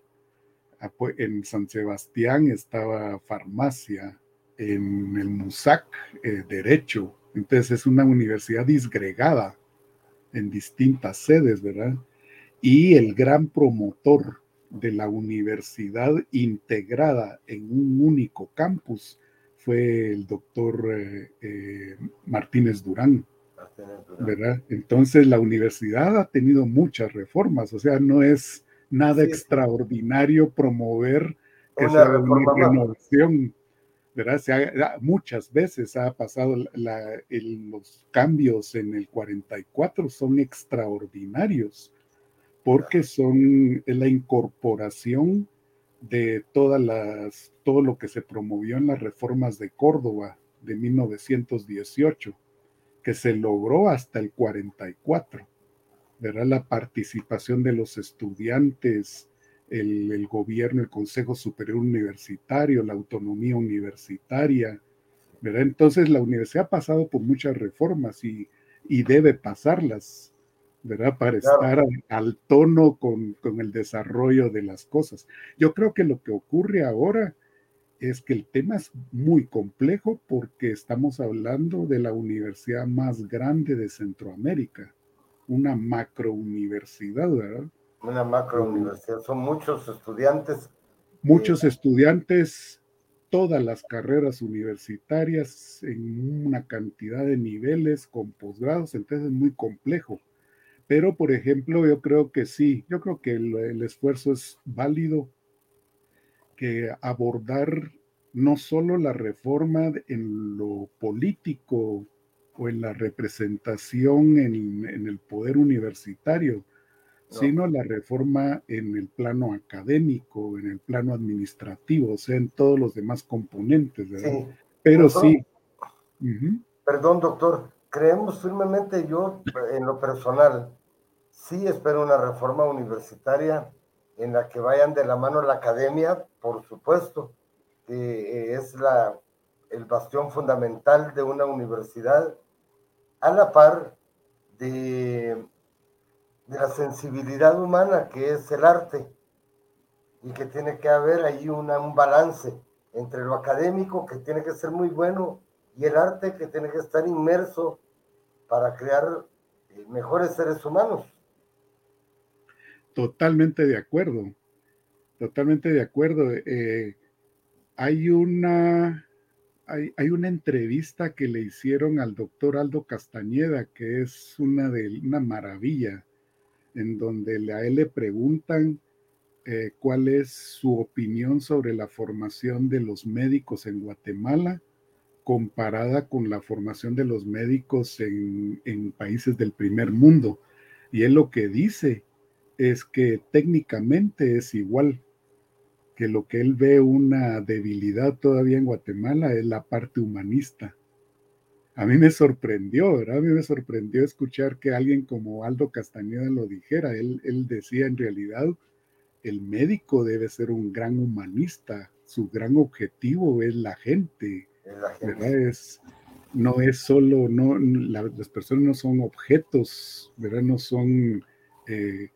B: En San Sebastián estaba farmacia, en el MUSAC eh, Derecho. Entonces es una universidad disgregada en distintas sedes, ¿verdad? Y el gran promotor de la universidad integrada en un único campus fue el doctor eh, eh, Martínez Durán, ¿verdad? Entonces la universidad ha tenido muchas reformas, o sea, no es nada extraordinario promover esa renovación muchas veces ha pasado los cambios en el 44 son extraordinarios porque son la incorporación de todas las, todo lo que se promovió en las reformas de Córdoba de 1918, que se logró hasta el 44. ¿verdad? La participación de los estudiantes, el, gobierno, el Consejo Superior Universitario, la autonomía universitaria, ¿verdad? Entonces la universidad ha pasado por muchas reformas y, y debe pasarlas, ¿verdad? Para estar al, tono con, con, el desarrollo de las cosas. Yo creo que lo que ocurre ahora es que el tema es muy complejo porque estamos hablando de la universidad más grande de Centroamérica, una macro universidad, ¿verdad?
A: Una macro universidad, son muchos estudiantes.
B: Muchos estudiantes, todas las carreras universitarias en una cantidad de niveles con posgrados, entonces es muy complejo. Pero, por ejemplo, yo creo que sí, yo creo que el, esfuerzo es válido, que abordar no solo la reforma en lo político o en la representación en, el poder universitario, sino la reforma en el plano académico, en el plano administrativo, o sea, en todos los demás componentes, ¿verdad? Pero sí.
A: Perdón, doctor, creemos firmemente yo, en lo personal, sí espero una reforma universitaria en la que vayan de la mano la academia, por supuesto, que eh, es la, el bastión fundamental de una universidad, a la par de, de la sensibilidad humana que es el arte, y que tiene que haber ahí una, un balance entre lo académico, que tiene que ser muy bueno, y el arte, que tiene que estar inmerso para crear eh, mejores seres humanos.
B: Totalmente de acuerdo, totalmente de acuerdo. Eh, hay, una, hay, una entrevista que le hicieron al doctor Aldo Castañeda, que es una, de, una maravilla, en donde a él le preguntan eh, cuál es su opinión sobre la formación de los médicos en Guatemala comparada con la formación de los médicos en, en países del primer mundo. Y él lo que dice es que técnicamente es igual, que lo que él ve una debilidad todavía en Guatemala es la parte humanista. A mí me sorprendió, ¿verdad? A mí me sorprendió escuchar que alguien como Aldo Castañeda lo dijera. Él, él decía en realidad, el médico debe ser un gran humanista, su gran objetivo es la gente, ¿verdad? Es, no es solo, no, las personas no son objetos, ¿verdad? No son eh,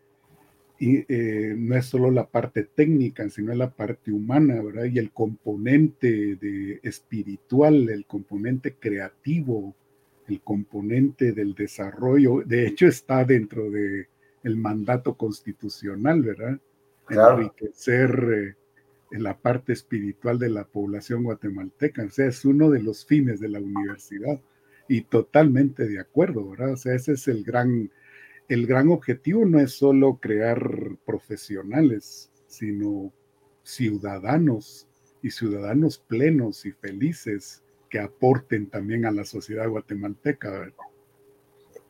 B: y eh, no es solo la parte técnica, sino la parte humana, ¿verdad? Y el componente de espiritual, el componente creativo, el componente del desarrollo, de hecho está dentro de el mandato constitucional, ¿verdad? Enriquecer eh, la parte espiritual de la población guatemalteca, o sea, es uno de los fines de la universidad y totalmente de acuerdo, ¿verdad? O sea, ese es el gran el gran objetivo no es solo crear profesionales, sino ciudadanos y ciudadanos plenos y felices que aporten también a la sociedad guatemalteca.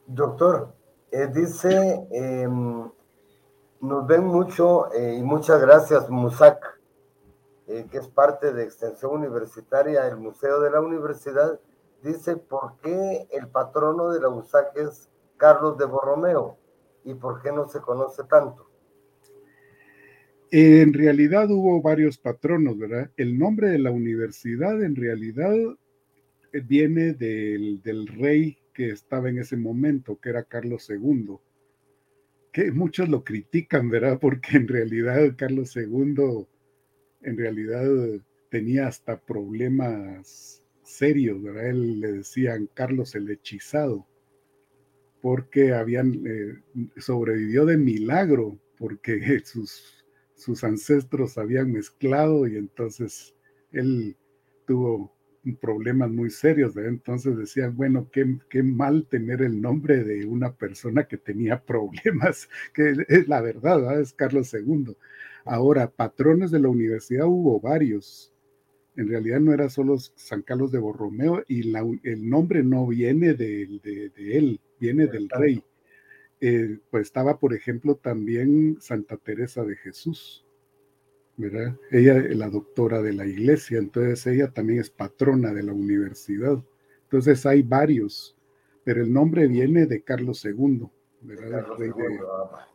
A: Doctor, eh, dice, em, nos ven mucho eh, y muchas gracias, Musac, eh, que es parte de Extensión Universitaria, el Museo de la Universidad, dice, ¿por qué el patrono de la USAC es Carlos de Borromeo. ¿Y por qué no se conoce tanto?
B: En realidad hubo varios patronos, ¿verdad? El nombre de la universidad en realidad viene del, rey que estaba en ese momento, que era Carlos II, que muchos lo critican, ¿verdad? Porque en realidad Carlos II, en realidad tenía hasta problemas serios, ¿verdad? Él le decían Carlos el hechizado porque habían eh, sobrevivió de milagro, porque sus, sus ancestros habían mezclado y entonces él tuvo problemas muy serios. Entonces decían, bueno, qué, qué, mal tener el nombre de una persona que tenía problemas, que es la verdad, es Carlos II. Ahora, patrones de la universidad hubo varios. En realidad no era solo San Carlos de Borromeo y el nombre no viene de, de él, viene del rey. Eh, pues estaba, por ejemplo, también Santa Teresa de Jesús, ¿verdad? Ella es la doctora de la iglesia, entonces ella también es patrona de la universidad. Entonces hay varios, pero el nombre viene de Carlos II, ¿verdad?
A: Ah,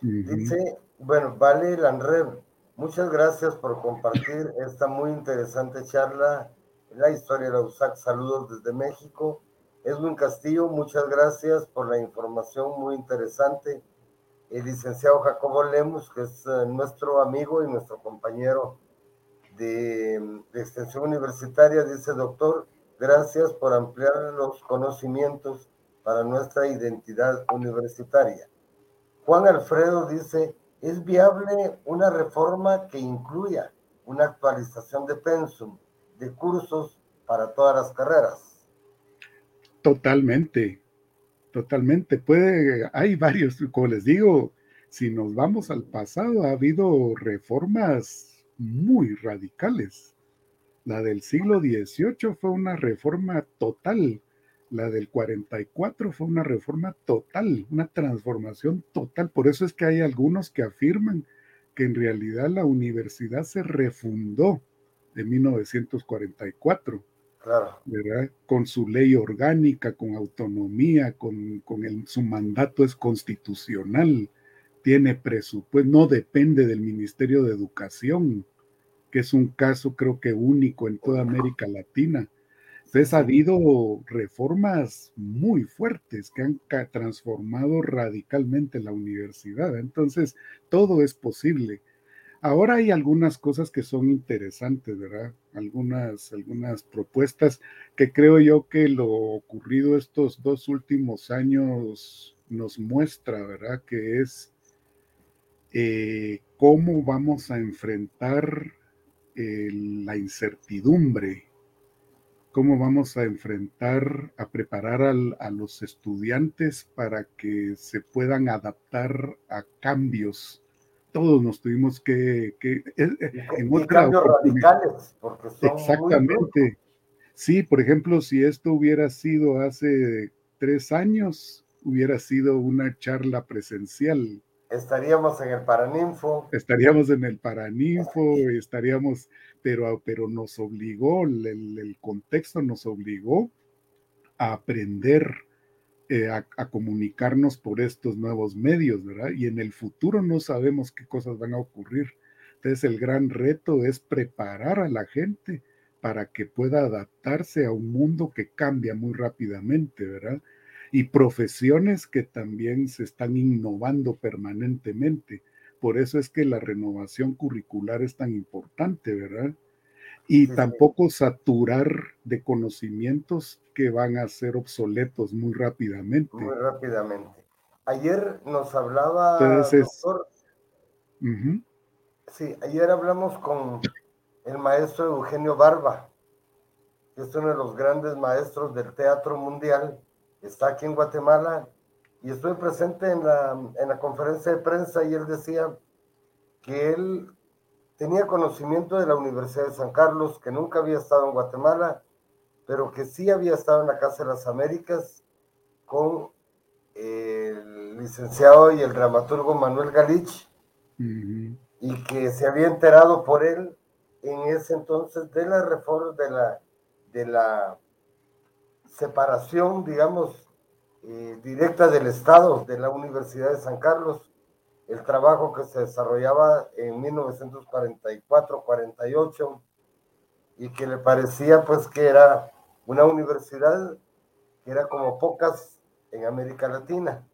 A: Dice, bueno, Vale Lanred, muchas gracias por compartir esta muy interesante charla, la historia de la USAC. Saludos desde México Edwin Castillo, muchas gracias por la información muy interesante. El licenciado Jacobo Lemus, que es eh, nuestro amigo y nuestro compañero de, de, extensión universitaria, dice, doctor, gracias por ampliar los conocimientos para nuestra identidad universitaria. Juan Alfredo dice, ¿es viable una reforma que incluya una actualización de pensum, de cursos para todas las carreras?
B: Totalmente, totalmente. Puede, hay varios, como les digo, si nos vamos al pasado, ha habido reformas muy radicales. La del siglo XVIII fue una reforma total. La del 44 fue una reforma total, una transformación total. Por eso es que hay algunos que afirman que en realidad la universidad se refundó en 1944 ¿verdad? Con su ley orgánica, con autonomía, con, con el, su mandato es constitucional, tiene presupuesto, no depende del Ministerio de Educación, que es un caso creo que único en toda América Latina. Entonces ha habido reformas muy fuertes que han transformado radicalmente la universidad. Entonces, todo es posible. Ahora hay algunas cosas que son interesantes, ¿verdad? Algunas, algunas propuestas que creo yo que lo ocurrido estos dos últimos años nos muestra, ¿verdad? Que es eh, cómo vamos a enfrentar la incertidumbre, cómo vamos a enfrentar, a preparar a los estudiantes para que se puedan adaptar a cambios todos nos tuvimos que, que
A: en cambios radicales, porque son
B: exactamente. sí, por ejemplo, si esto hubiera sido hace tres años, hubiera sido una charla presencial.
A: Estaríamos en el Paraninfo.
B: Estaríamos en el Paraninfo, estaríamos, pero, pero nos obligó, el, el contexto nos obligó a aprender eh, a, comunicarnos por estos nuevos medios, ¿verdad? Y en el futuro no sabemos qué cosas van a ocurrir. Entonces el gran reto es preparar a la gente para que pueda adaptarse a un mundo que cambia muy rápidamente, ¿verdad? Y profesiones que también se están innovando permanentemente. Por eso es que la renovación curricular es tan importante, ¿verdad? y tampoco saturar de conocimientos que van a ser obsoletos muy rápidamente.
A: Muy rápidamente. Ayer nos hablaba, doctor, sí, ayer hablamos con el maestro Eugenio Barba, que es uno de los grandes maestros del teatro mundial, está aquí en Guatemala, y estoy presente en la, en la conferencia de prensa y él decía que él tenía conocimiento de la Universidad de San Carlos, que nunca había estado en Guatemala, pero que sí había estado en la Casa de las Américas con el licenciado y el dramaturgo Manuel Galich, y que se había enterado por él en ese entonces de la reforma, de la, de la separación, digamos, eh, directa del Estado de la Universidad de San Carlos. El trabajo que se desarrollaba en 1944-48 y que le parecía pues que era una universidad que era como pocas en América Latina,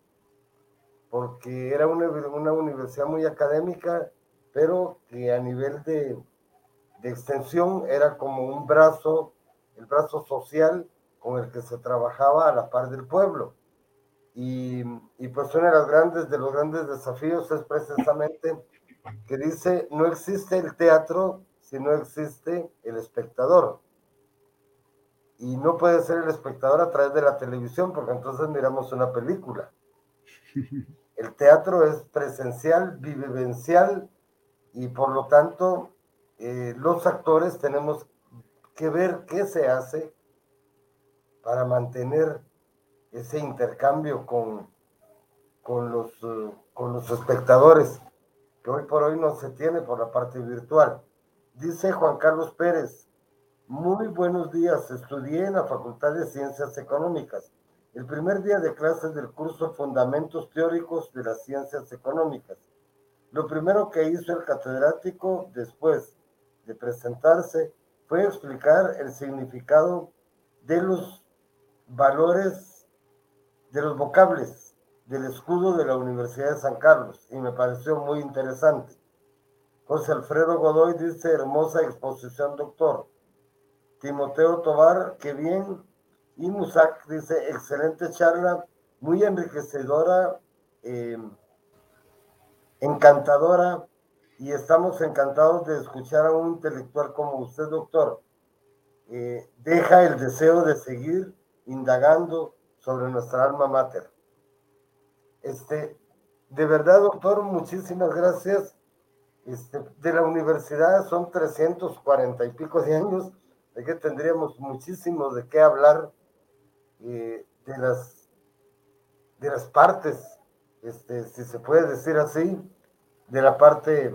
A: porque era una, una universidad muy académica, pero que a nivel de, de extensión era como un brazo, el brazo social con el que se trabajaba a la par del pueblo. Y, pues uno de los grandes, de los grandes desafíos es precisamente que dice, no existe el teatro si no existe el espectador. Y no puede ser el espectador a través de la televisión, porque entonces miramos una película. El teatro es presencial, vivencial, y por lo tanto eh, los actores tenemos que ver qué se hace para mantener ese intercambio con, con, los, eh, con los espectadores, que hoy por hoy no se tiene por la parte virtual. Dice Juan Carlos Pérez, muy buenos días, estudié en la Facultad de Ciencias Económicas. El primer día de clases del curso Fundamentos Teóricos de las Ciencias Económicas. Lo primero que hizo el catedrático después de presentarse fue explicar el significado de los valores de los vocables del escudo de la Universidad de San Carlos y me pareció muy interesante. José Alfredo Godoy dice, hermosa exposición, doctor. Timoteo Tobar, qué bien. Y Musak dice, excelente charla, muy enriquecedora, em, encantadora, y estamos encantados de escuchar a un intelectual como usted, doctor. Eh, deja el deseo de seguir indagando sobre nuestra alma mater. Este, de verdad, doctor, muchísimas gracias. Este, de la universidad son 340 y pico de años, de que tendríamos muchísimo de qué hablar eh, de, las, de las partes, este, si se puede decir así, de la parte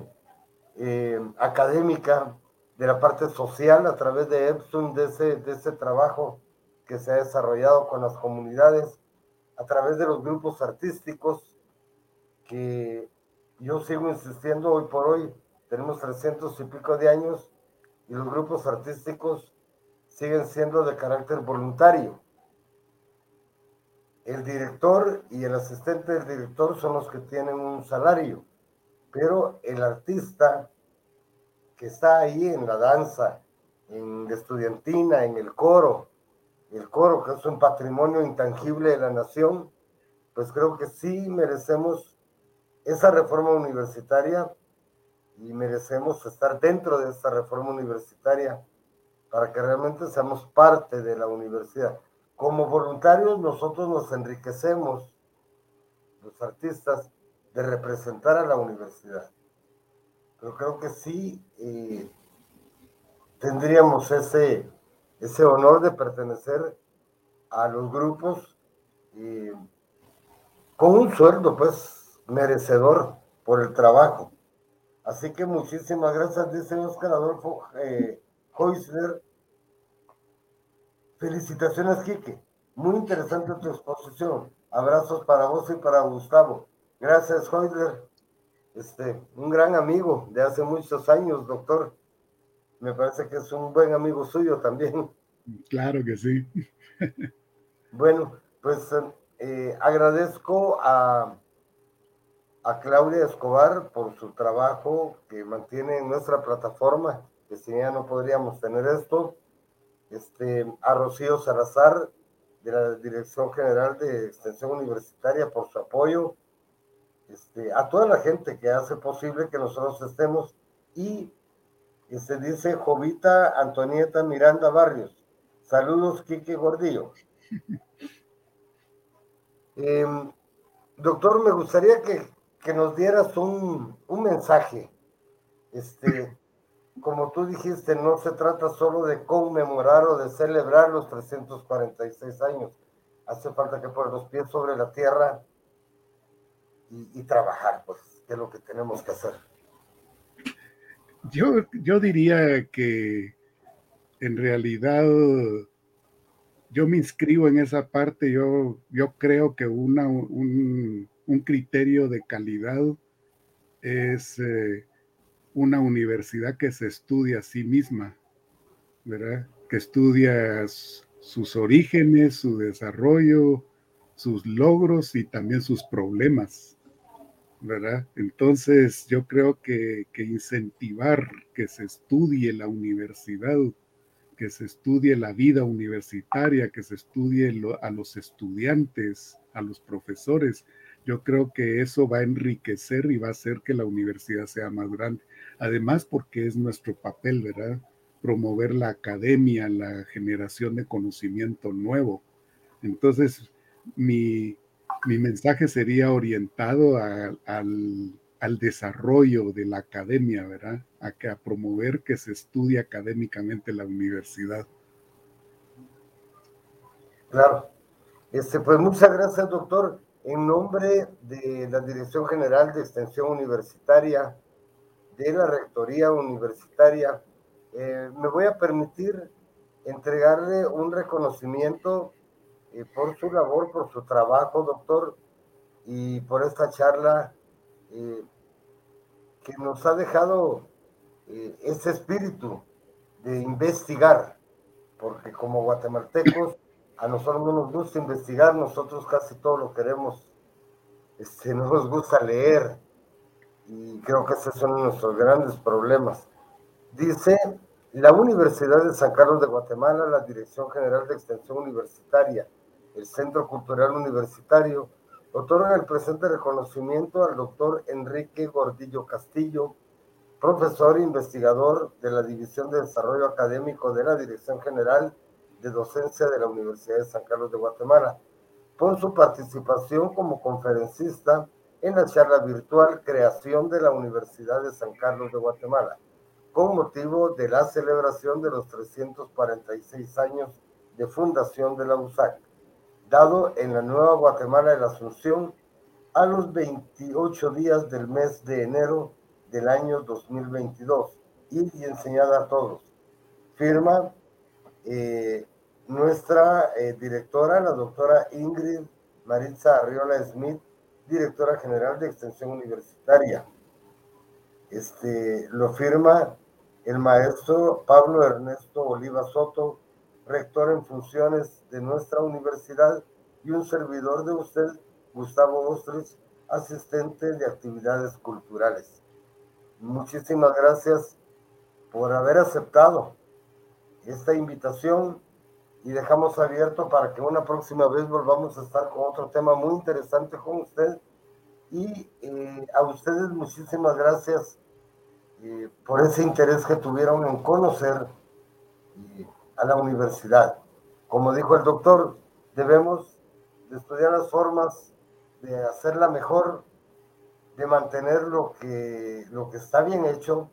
A: eh, académica, de la parte social a través de Epson, de ese, de ese trabajo que se ha desarrollado con las comunidades, a través de los grupos artísticos, que yo sigo insistiendo hoy por hoy, tenemos 300 y pico de años y los grupos artísticos siguen siendo de carácter voluntario. El director y el asistente del director son los que tienen un salario, pero el artista que está ahí en la danza, en la estudiantina, en el coro, el coro que es un patrimonio intangible de la nación, pues creo que sí merecemos esa reforma universitaria y merecemos estar dentro de esta reforma universitaria para que realmente seamos parte de la universidad. Como voluntarios nosotros nos enriquecemos, los artistas, de representar a la universidad. Pero creo que sí eh, tendríamos ese, ese honor de pertenecer a los grupos eh, con un sueldo pues merecedor por el trabajo. Así que muchísimas gracias, dice Oscar Adolfo eh, Felicitaciones, Quique. Muy interesante tu exposición. Abrazos para vos y para Gustavo. Gracias, Heusler. Este, un gran amigo de hace muchos años, doctor. Me parece que es un buen amigo suyo también.
B: Claro que sí.
A: bueno, pues eh, agradezco a a Claudia Escobar por su trabajo que mantiene en nuestra plataforma, que sin ella no podríamos tener esto. Este, a Rocío Salazar, de la Dirección General de Extensión Universitaria, por su apoyo. Este, a toda la gente que hace posible que nosotros estemos. Y se este, dice Jovita Antonieta Miranda Barrios. Saludos, Quique Gordillo. Em, doctor, me gustaría que que nos dieras un, mensaje. Este, como tú dijiste, no se trata solo de conmemorar o de celebrar los 346 años. Hace falta que poner los pies sobre la tierra y, trabajar, pues, que es lo que tenemos que hacer.
B: Yo, yo diría que en realidad yo me inscribo en esa parte, yo, yo creo que una, un, un criterio de calidad es eh, una universidad que se estudia a sí misma, ¿verdad? Que estudia sus orígenes, su desarrollo, sus logros y también sus problemas, ¿verdad? Entonces yo creo que, incentivar que se estudie la universidad, que se estudie la vida universitaria, que se estudie a los estudiantes, a los profesores, yo creo que eso va a enriquecer y va a hacer que la universidad sea más grande. Además, porque es nuestro papel, ¿verdad? Promover la academia, la generación de conocimiento nuevo. Entonces, mi, mensaje sería orientado al, al, desarrollo de la academia, ¿verdad? A, que, a promover que se estudie académicamente la universidad.
A: Claro. Este, pues muchas gracias, doctor. En nombre de la Dirección General de Extensión Universitaria, de la Rectoría Universitaria, eh, me voy a permitir entregarle un reconocimiento por su labor, por su trabajo, doctor, y por esta charla que nos ha dejado ese espíritu de investigar, porque como guatemaltecos a nosotros no nos gusta investigar, nosotros casi todo lo queremos, este, no nos gusta leer, y creo que ese es uno de nuestros grandes problemas. Dice, la Universidad de San Carlos de Guatemala, la Dirección General de Extensión Universitaria, el Centro Cultural Universitario, otorga el presente reconocimiento al doctor Enrique Gordillo Castillo, profesor e investigador de la División de Desarrollo Académico de la Dirección General de Docencia de la Universidad de San Carlos de Guatemala, por su participación como conferencista en la charla virtual Creación de la Universidad de San Carlos de Guatemala, con motivo de la celebración de los 346 años de fundación de la USAC, dado en la Nueva Guatemala de la Asunción a los 28 días del mes de enero del año 2022 y, enseñada a todos. Firma eh, nuestra eh, directora, la doctora Ingrid Maritza Arriola Smith, directora general de Extensión Universitaria. Este, lo firma el maestro Pablo Ernesto Oliva Soto, rector en funciones de nuestra universidad, y un servidor de usted, Gustavo Ostris, asistente de actividades culturales. Muchísimas gracias por haber aceptado esta invitación y dejamos abierto para que una próxima vez volvamos a estar con otro tema muy interesante con usted. Y eh, a ustedes muchísimas gracias eh, por ese interés que tuvieron en conocer eh, a la universidad. Como dijo el doctor, debemos de estudiar las formas de hacerla mejor de mantener lo que, lo que está bien hecho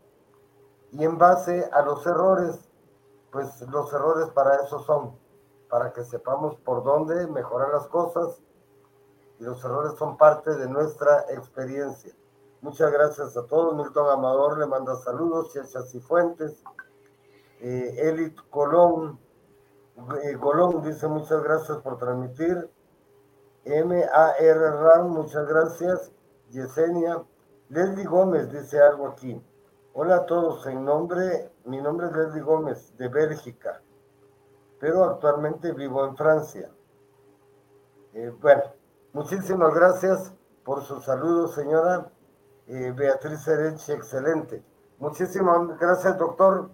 A: y en base a los errores, pues los errores para eso son, para que sepamos por dónde mejorar las cosas y los errores son parte de nuestra experiencia. Muchas gracias a todos. Milton Amador le manda saludos, Chechas y Fuentes. Eh, Elit Colón, eh, Colón dice muchas gracias por transmitir. M.A.R. Ram, muchas gracias. Yesenia. Leslie Gómez dice algo aquí. Hola a todos, en nombre, mi nombre es Leslie Gómez, de Bélgica, pero actualmente vivo en Francia. Eh, bueno, muchísimas gracias por sus saludos, señora eh, Beatriz Ereche, excelente. Muchísimas gracias, doctor,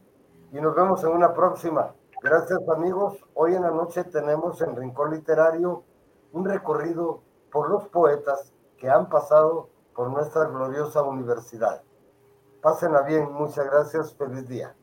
A: y nos vemos en una próxima. Gracias, amigos. Hoy en la noche tenemos en Rincón Literario un recorrido por los poetas que han pasado por nuestra gloriosa universidad. Pásenla bien, muchas gracias, feliz día.